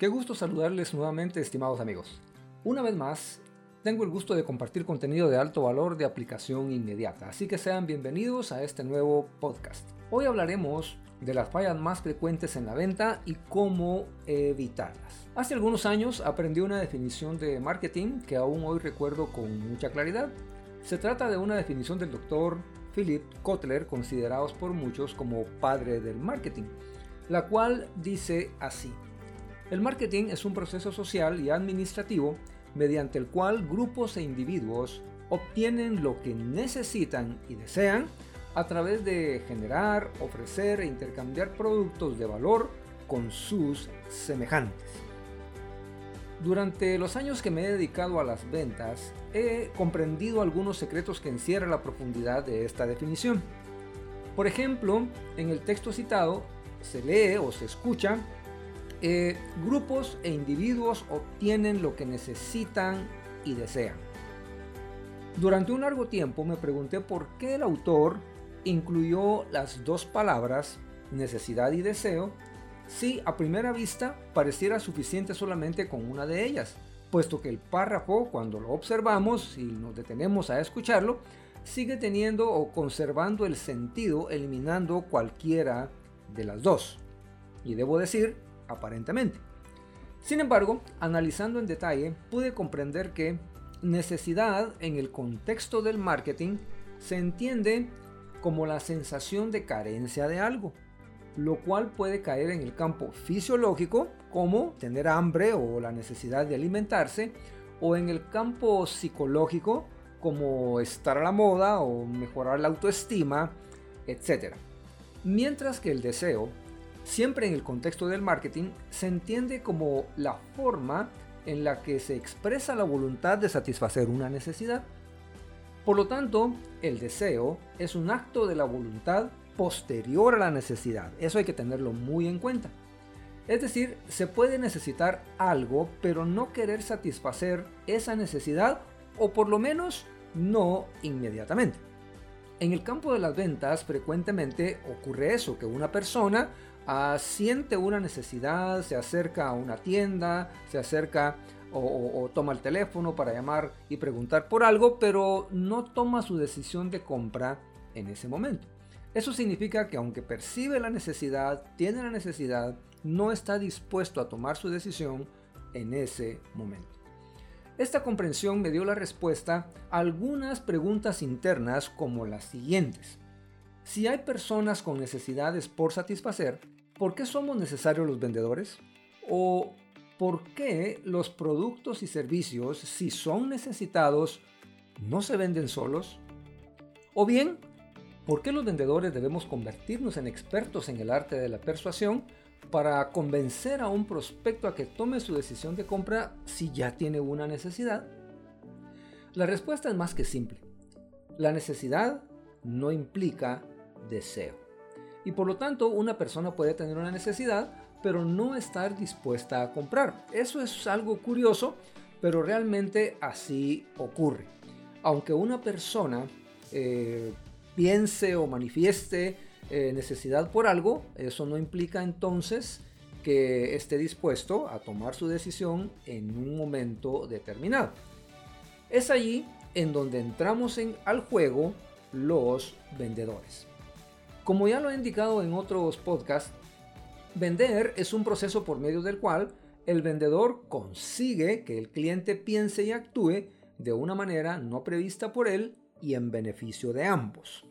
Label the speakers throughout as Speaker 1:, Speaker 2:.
Speaker 1: Qué gusto saludarles nuevamente, estimados amigos. Una vez más, tengo el gusto de compartir contenido de alto valor de aplicación inmediata, así que sean bienvenidos a este nuevo podcast. Hoy hablaremos de las fallas más frecuentes en la venta y cómo evitarlas. Hace algunos años aprendí una definición de marketing que aún hoy recuerdo con mucha claridad. Se trata de una definición del doctor Philip Kotler, considerados por muchos como padre del marketing, la cual dice así. El marketing es un proceso social y administrativo mediante el cual grupos e individuos obtienen lo que necesitan y desean a través de generar, ofrecer e intercambiar productos de valor con sus semejantes. Durante los años que me he dedicado a las ventas, he comprendido algunos secretos que encierra la profundidad de esta definición. Por ejemplo, en el texto citado se lee o se escucha eh, grupos e individuos obtienen lo que necesitan y desean. Durante un largo tiempo me pregunté por qué el autor incluyó las dos palabras necesidad y deseo si a primera vista pareciera suficiente solamente con una de ellas, puesto que el párrafo, cuando lo observamos y nos detenemos a escucharlo, sigue teniendo o conservando el sentido eliminando cualquiera de las dos. Y debo decir aparentemente. Sin embargo, analizando en detalle, pude comprender que necesidad en el contexto del marketing se entiende como la sensación de carencia de algo, lo cual puede caer en el campo fisiológico, como tener hambre o la necesidad de alimentarse, o en el campo psicológico, como estar a la moda o mejorar la autoestima, etc. Mientras que el deseo siempre en el contexto del marketing, se entiende como la forma en la que se expresa la voluntad de satisfacer una necesidad. Por lo tanto, el deseo es un acto de la voluntad posterior a la necesidad. Eso hay que tenerlo muy en cuenta. Es decir, se puede necesitar algo, pero no querer satisfacer esa necesidad, o por lo menos no inmediatamente. En el campo de las ventas frecuentemente ocurre eso, que una persona siente una necesidad, se acerca a una tienda, se acerca o, toma el teléfono para llamar y preguntar por algo, pero no toma su decisión de compra en ese momento. Eso significa que aunque percibe la necesidad, tiene la necesidad, no está dispuesto a tomar su decisión en ese momento. Esta comprensión me dio la respuesta a algunas preguntas internas como las siguientes. Si hay personas con necesidades por satisfacer, ¿por qué somos necesarios los vendedores? ¿O por qué los productos y servicios, si son necesitados, no se venden solos? ¿O bien, por qué los vendedores debemos convertirnos en expertos en el arte de la persuasión para convencer a un prospecto a que tome su decisión de compra si ya tiene una necesidad? La respuesta es más que simple. La necesidad no implica deseo y por lo tanto una persona puede tener una necesidad pero no estar dispuesta a comprar. Eso es algo curioso, pero realmente así ocurre. Aunque una persona eh, piense o manifieste eh, necesidad por algo, eso no implica entonces que esté dispuesto a tomar su decisión en un momento determinado. Es allí en donde entramos en, al juego los vendedores. Como ya lo he indicado en otros podcasts, vender es un proceso por medio del cual el vendedor consigue que el cliente piense y actúe de una manera no prevista por él y en beneficio de ambos.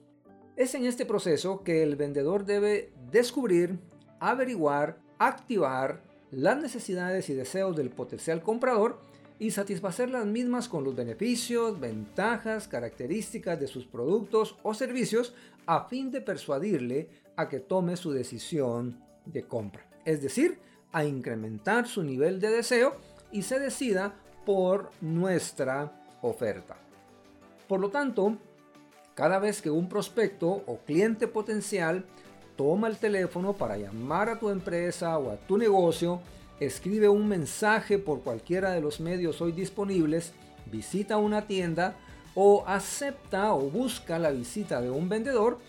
Speaker 1: Es en este proceso que el vendedor debe descubrir, averiguar, activar las necesidades y deseos del potencial comprador y satisfacer las mismas con los beneficios, ventajas, características de sus productos o servicios a fin de persuadirle a que tome su decisión de compra. Es decir, a incrementar su nivel de deseo y se decida por nuestra oferta. Por lo tanto, cada vez que un prospecto o cliente potencial toma el teléfono para llamar a tu empresa o a tu negocio, escribe un mensaje por cualquiera de los medios hoy disponibles, visita una tienda o acepta o busca la visita de un vendedor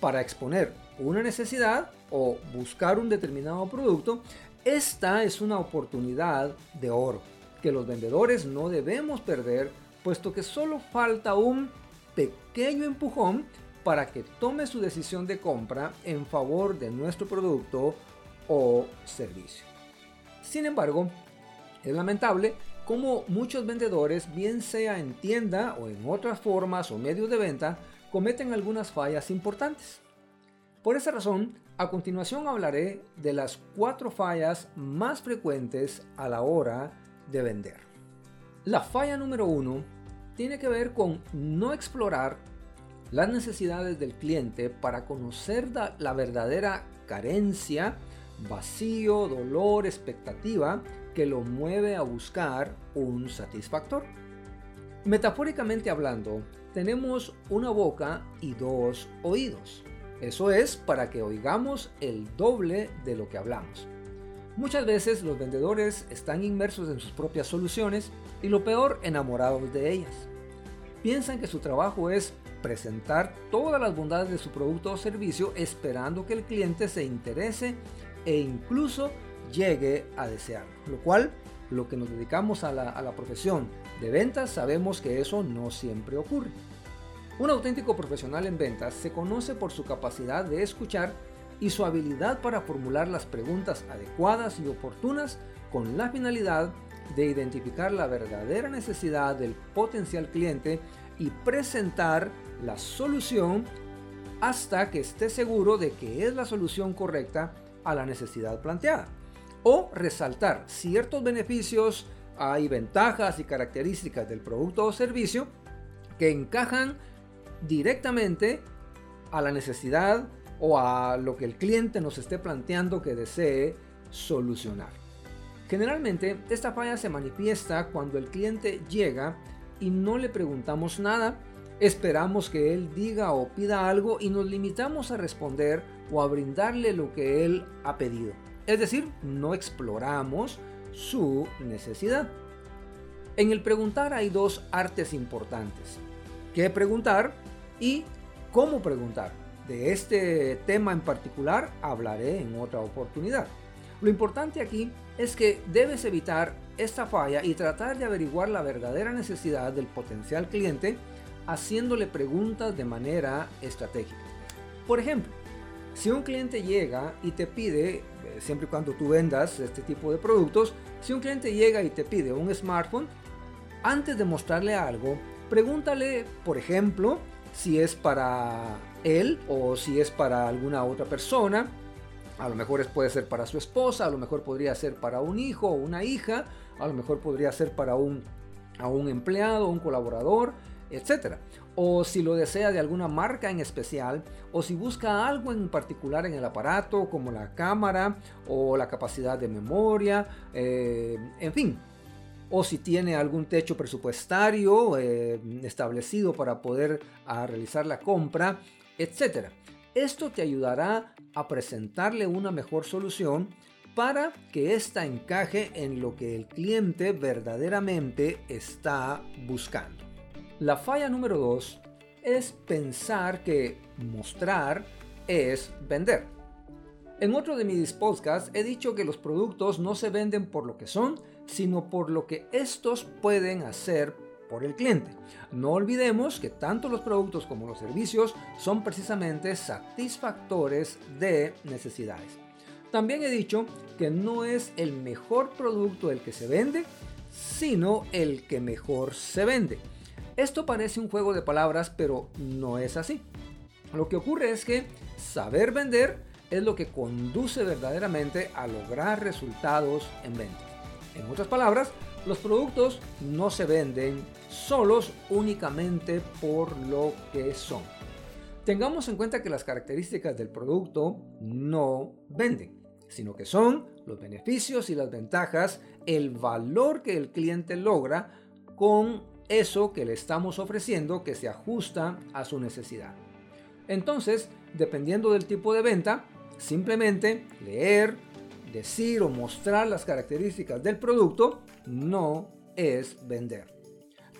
Speaker 1: para exponer una necesidad o buscar un determinado producto, Esta es una oportunidad de oro que los vendedores no debemos perder, puesto que solo falta un pequeño empujón para que tome su decisión de compra en favor de nuestro producto o servicio. Sin embargo, es lamentable cómo muchos vendedores, bien sea en tienda o en otras formas o medios de venta, cometen algunas fallas importantes. Por esa razón, a continuación hablaré de las cuatro fallas más frecuentes a la hora de vender. La falla número uno tiene que ver con no explorar las necesidades del cliente para conocer la verdadera carencia, vacío, dolor, expectativa que lo mueve a buscar un satisfactor. Metafóricamente hablando, tenemos una boca y dos oídos. Eso es para que oigamos el doble de lo que hablamos. Muchas veces los vendedores están inmersos en sus propias soluciones y lo peor, enamorados de ellas. Piensan que su trabajo es presentar todas las bondades de su producto o servicio esperando que el cliente se interese e incluso llegue a desearlo. Lo cual, lo que nos dedicamos a la, a la profesión de ventas, sabemos que eso no siempre ocurre. Un auténtico profesional en ventas se conoce por su capacidad de escuchar y su habilidad para formular las preguntas adecuadas y oportunas con la finalidad de identificar la verdadera necesidad del potencial cliente y presentar la solución hasta que esté seguro de que es la solución correcta a la necesidad planteada. O resaltar ciertos beneficios y ventajas y características del producto o servicio que encajan directamente a la necesidad o a lo que el cliente nos esté planteando que desee solucionar. Generalmente esta falla se manifiesta cuando el cliente llega y no le preguntamos nada, esperamos que él diga o pida algo y nos limitamos a responder o a brindarle lo que él ha pedido. Es decir, no exploramos su necesidad. En el preguntar hay dos artes importantes. ¿Qué preguntar y cómo preguntar? De este tema en particular hablaré en otra oportunidad. Lo importante aquí es que debes evitar esta falla y tratar de averiguar la verdadera necesidad del potencial cliente haciéndole preguntas de manera estratégica. Por ejemplo, si un cliente llega y te pide, eh, siempre y cuando tú vendas este tipo de productos, si un cliente llega y te pide un smartphone, antes de mostrarle algo, pregúntale, por ejemplo, si es para él o si es para alguna otra persona. A lo mejor puede ser para su esposa, a lo mejor podría ser para un hijo o una hija, a lo mejor podría ser para un, a un empleado, un colaborador, etc. O si lo desea de alguna marca en especial, o si busca algo en particular en el aparato, como la cámara o la capacidad de memoria, eh, en fin, o si tiene algún techo presupuestario eh, establecido para poder ah, realizar la compra, etc. Esto te ayudará a presentarle una mejor solución para que ésta encaje en lo que el cliente verdaderamente está buscando. La falla número 2 es pensar que mostrar es vender. En otro de mis podcasts he dicho que los productos no se venden por lo que son, sino por lo que estos pueden hacer por el cliente. No olvidemos que tanto los productos como los servicios son precisamente satisfactores de necesidades. También he dicho que no es el mejor producto el que se vende, sino el que mejor se vende. Esto parece un juego de palabras, pero no es así. Lo que ocurre es que saber vender es lo que conduce verdaderamente a lograr resultados en venta. En otras palabras, los productos no se venden solos únicamente por lo que son. Tengamos en cuenta que las características del producto no venden, sino que son los beneficios y las ventajas, el valor que el cliente logra con eso que le estamos ofreciendo que se ajusta a su necesidad. Entonces, dependiendo del tipo de venta, simplemente leer, decir o mostrar las características del producto no es vender.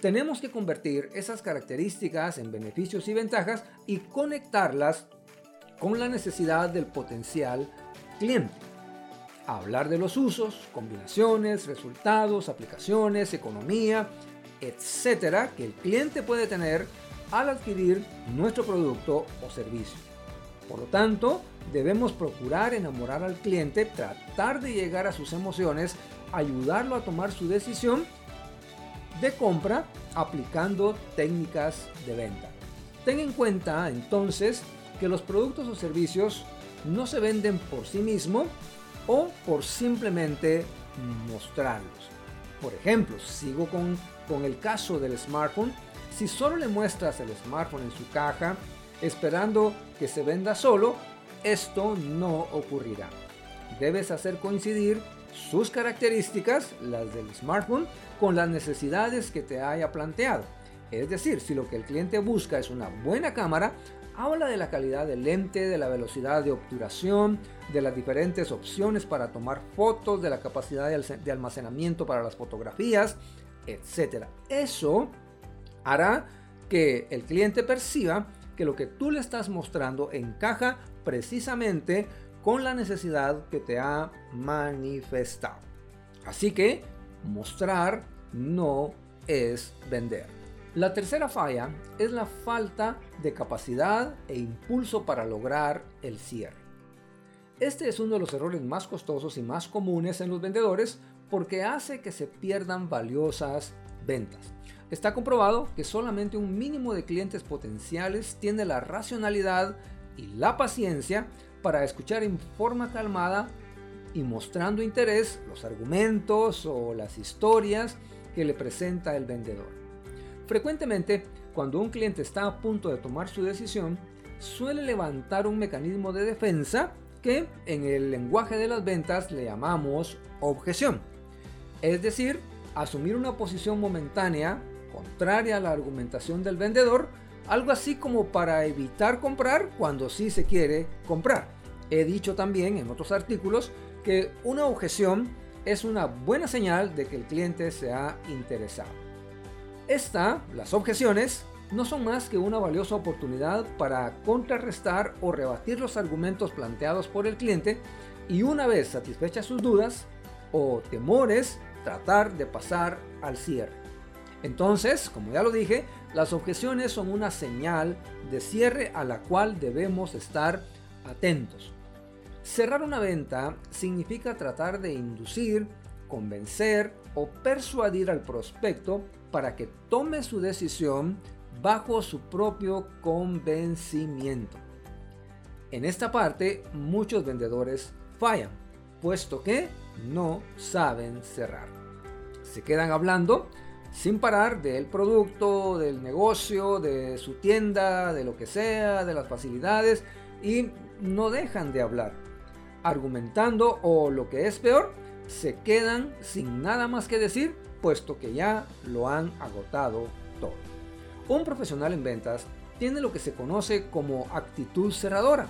Speaker 1: Tenemos que convertir esas características en beneficios y ventajas y conectarlas con la necesidad del potencial cliente. hablar de los usos, combinaciones, resultados, aplicaciones, economía, etcétera, que el cliente puede tener al adquirir nuestro producto o servicio. Por lo tanto, debemos procurar enamorar al cliente, tratar de llegar a sus emociones, ayudarlo a tomar su decisión de compra aplicando técnicas de venta. Ten en cuenta entonces que los productos o servicios no se venden por sí mismos o por simplemente mostrarlos. Por ejemplo, sigo con, con el caso del smartphone. Si solo le muestras el smartphone en su caja, esperando que se venda solo, esto no ocurrirá. Debes hacer coincidir sus características, las del smartphone, con las necesidades que te haya planteado. Es decir, si lo que el cliente busca es una buena cámara, habla de la calidad del lente, de la velocidad de obturación, de las diferentes opciones para tomar fotos, de la capacidad de almacenamiento para las fotografías, etc. Eso hará que el cliente perciba que lo que tú le estás mostrando encaja precisamente con la necesidad que te ha manifestado. Así que mostrar no es vender. La tercera falla es la falta de capacidad e impulso para lograr el cierre. Este es uno de los errores más costosos y más comunes en los vendedores porque hace que se pierdan valiosas ventas. Está comprobado que solamente un mínimo de clientes potenciales tiene la racionalidad y la paciencia para escuchar en forma calmada y mostrando interés los argumentos o las historias que le presenta el vendedor. Frecuentemente, cuando un cliente está a punto de tomar su decisión, suele levantar un mecanismo de defensa que en el lenguaje de las ventas le llamamos objeción. Es decir, asumir una posición momentánea contraria a la argumentación del vendedor, algo así como para evitar comprar cuando sí se quiere comprar. He dicho también en otros artículos que una objeción es una buena señal de que el cliente se ha interesado. Esta, las objeciones, no son más que una valiosa oportunidad para contrarrestar o rebatir los argumentos planteados por el cliente y una vez satisfechas sus dudas o temores, tratar de pasar al cierre. Entonces, como ya lo dije, las objeciones son una señal de cierre a la cual debemos estar atentos. Cerrar una venta significa tratar de inducir, convencer o persuadir al prospecto para que tome su decisión bajo su propio convencimiento. En esta parte muchos vendedores fallan, puesto que no saben cerrar. Se quedan hablando sin parar del producto, del negocio, de su tienda, de lo que sea, de las facilidades y no dejan de hablar, argumentando o lo que es peor, se quedan sin nada más que decir, puesto que ya lo han agotado todo. Un profesional en ventas tiene lo que se conoce como actitud cerradora,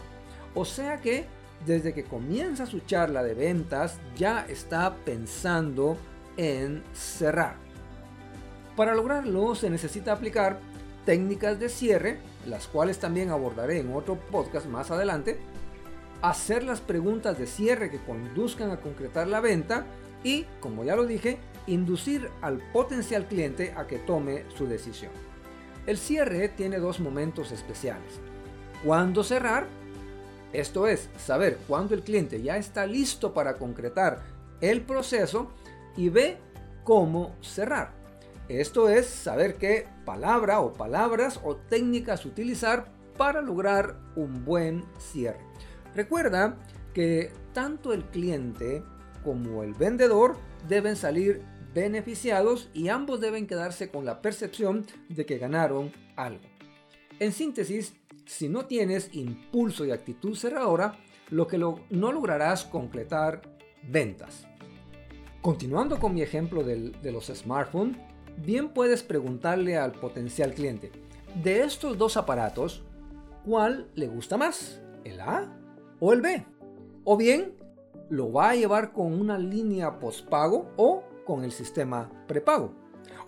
Speaker 1: o sea que desde que comienza su charla de ventas ya está pensando en cerrar. Para lograrlo se necesita aplicar técnicas de cierre, las cuales también abordaré en otro podcast más adelante, hacer las preguntas de cierre que conduzcan a concretar la venta y, como ya lo dije, inducir al potencial cliente a que tome su decisión. El cierre tiene dos momentos especiales. Cuándo cerrar, esto es, saber cuándo el cliente ya está listo para concretar el proceso y ve cómo cerrar. Esto es saber qué palabra o palabras o técnicas utilizar para lograr un buen cierre. Recuerda que tanto el cliente como el vendedor deben salir beneficiados y ambos deben quedarse con la percepción de que ganaron algo. En síntesis, si no tienes impulso y actitud cerradora, lo que no lograrás concretar ventas. Continuando con mi ejemplo de los smartphones, bien puedes preguntarle al potencial cliente, de estos dos aparatos, ¿cuál le gusta más? ¿El A o el B? O bien, lo va a llevar con una línea postpago o con el sistema prepago.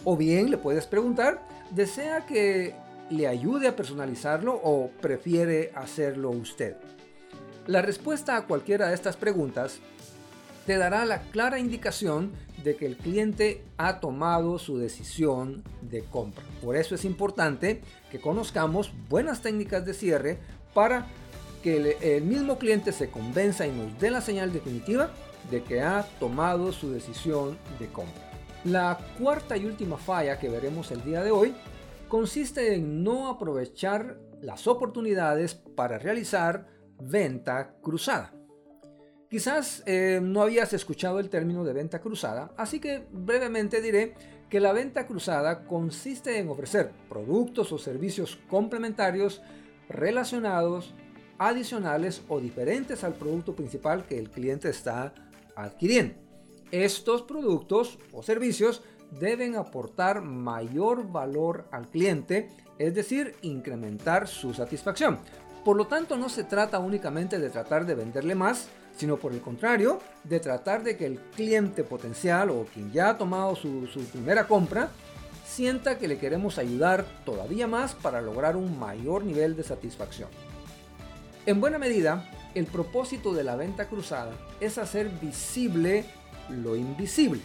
Speaker 1: O bien le puedes preguntar, ¿desea que le ayude a personalizarlo o prefiere hacerlo usted? La respuesta a cualquiera de estas preguntas te dará la clara indicación de que el cliente ha tomado su decisión de compra. Por eso es importante que conozcamos buenas técnicas de cierre para que el, mismo cliente se convenza y nos dé la señal definitiva de que ha tomado su decisión de compra. La cuarta y última falla que veremos el día de hoy consiste en no aprovechar las oportunidades para realizar venta cruzada. Quizás eh, no habías escuchado el término de venta cruzada, así que brevemente diré que la venta cruzada consiste en ofrecer productos o servicios complementarios relacionados, adicionales o diferentes al producto principal que el cliente está adquiriendo. Estos productos o servicios deben aportar mayor valor al cliente, es decir, incrementar su satisfacción. Por lo tanto, no se trata únicamente de tratar de venderle más, sino por el contrario, de tratar de que el cliente potencial o quien ya ha tomado su, primera compra sienta que le queremos ayudar todavía más para lograr un mayor nivel de satisfacción. En buena medida, el propósito de la venta cruzada es hacer visible lo invisible.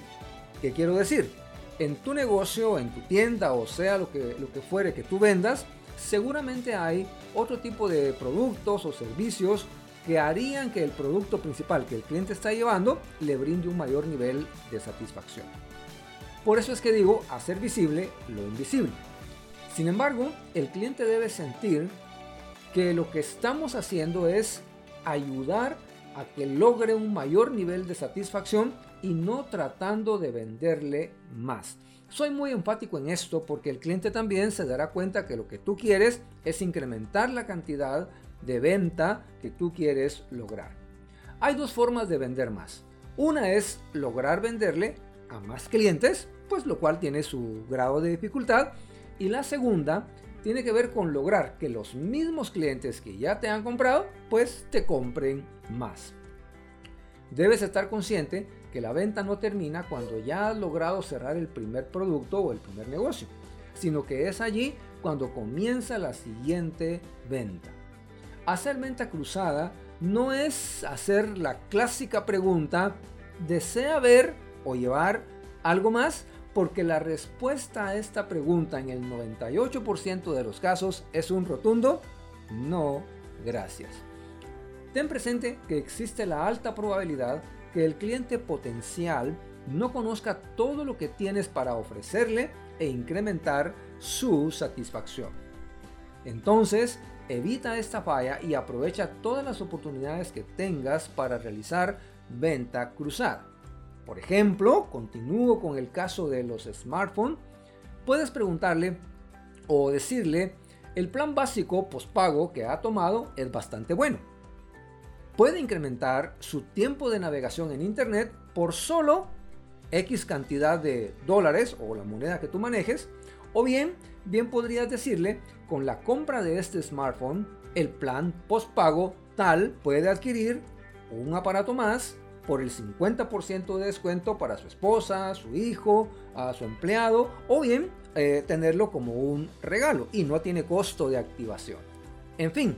Speaker 1: ¿Qué quiero decir? En tu negocio, en tu tienda o sea lo que, lo que fuere que tú vendas, seguramente hay otro tipo de productos o servicios que harían que el producto principal que el cliente está llevando le brinde un mayor nivel de satisfacción. Por eso es que digo hacer visible lo invisible. Sin embargo, el cliente debe sentir que lo que estamos haciendo es ayudar a que logre un mayor nivel de satisfacción y no tratando de venderle más. Soy muy enfático en esto porque el cliente también se dará cuenta que lo que tú quieres es incrementar la cantidad de venta que tú quieres lograr. Hay dos formas de vender más. Una es lograr venderle a más clientes, pues lo cual tiene su grado de dificultad. Y la segunda tiene que ver con lograr que los mismos clientes que ya te han comprado, pues te compren más. Debes estar consciente que la venta no termina cuando ya has logrado cerrar el primer producto o el primer negocio, sino que es allí cuando comienza la siguiente venta. Hacer venta cruzada no es hacer la clásica pregunta, ¿desea ver o llevar algo más? Porque la respuesta a esta pregunta en el 98% de los casos es un rotundo no, gracias. Ten presente que existe la alta probabilidad que el cliente potencial no conozca todo lo que tienes para ofrecerle e incrementar su satisfacción. Entonces, Evita esta falla y aprovecha todas las oportunidades que tengas para realizar venta cruzada. Por ejemplo, continúo con el caso de los smartphones. Puedes preguntarle o decirle, el plan básico postpago que ha tomado es bastante bueno. Puede incrementar su tiempo de navegación en Internet por solo X cantidad de dólares o la moneda que tú manejes. O bien, bien podrías decirle, con la compra de este smartphone, el plan postpago tal puede adquirir un aparato más por el 50% de descuento para su esposa, su hijo, a su empleado o bien eh, tenerlo como un regalo y no tiene costo de activación. En fin,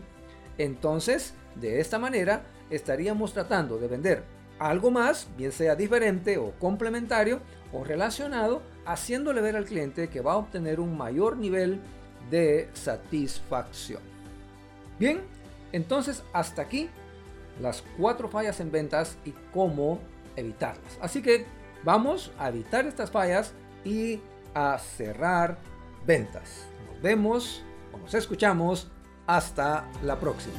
Speaker 1: entonces de esta manera estaríamos tratando de vender algo más, bien sea diferente o complementario o relacionado, haciéndole ver al cliente que va a obtener un mayor nivel de satisfacción. Bien, entonces hasta aquí las cuatro fallas en ventas y cómo evitarlas. Así que vamos a evitar estas fallas y a cerrar ventas. Nos vemos o nos escuchamos hasta la próxima.